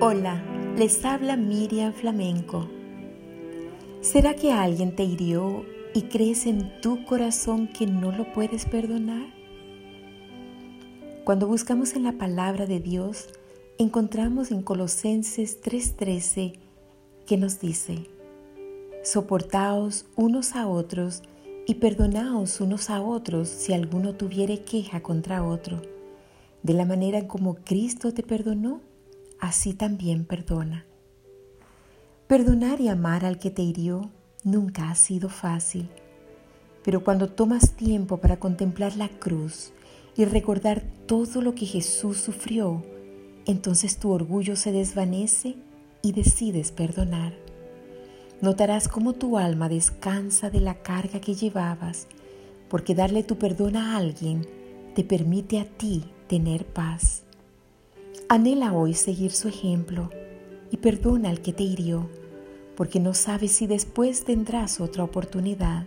Hola, les habla Miriam Flamenco. ¿Será que alguien te hirió y crees en tu corazón que no lo puedes perdonar? Cuando buscamos en la palabra de Dios, encontramos en Colosenses 3:13 que nos dice, soportaos unos a otros y perdonaos unos a otros si alguno tuviere queja contra otro, de la manera como Cristo te perdonó así también perdona. Perdonar y amar al que te hirió nunca ha sido fácil, pero cuando tomas tiempo para contemplar la cruz y recordar todo lo que Jesús sufrió, entonces tu orgullo se desvanece y decides perdonar. Notarás cómo tu alma descansa de la carga que llevabas, porque darle tu perdón a alguien te permite a ti tener paz. Anhela hoy seguir su ejemplo y perdona al que te hirió, porque no sabes si después tendrás otra oportunidad.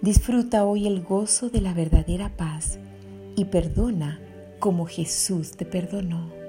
Disfruta hoy el gozo de la verdadera paz y perdona como Jesús te perdonó.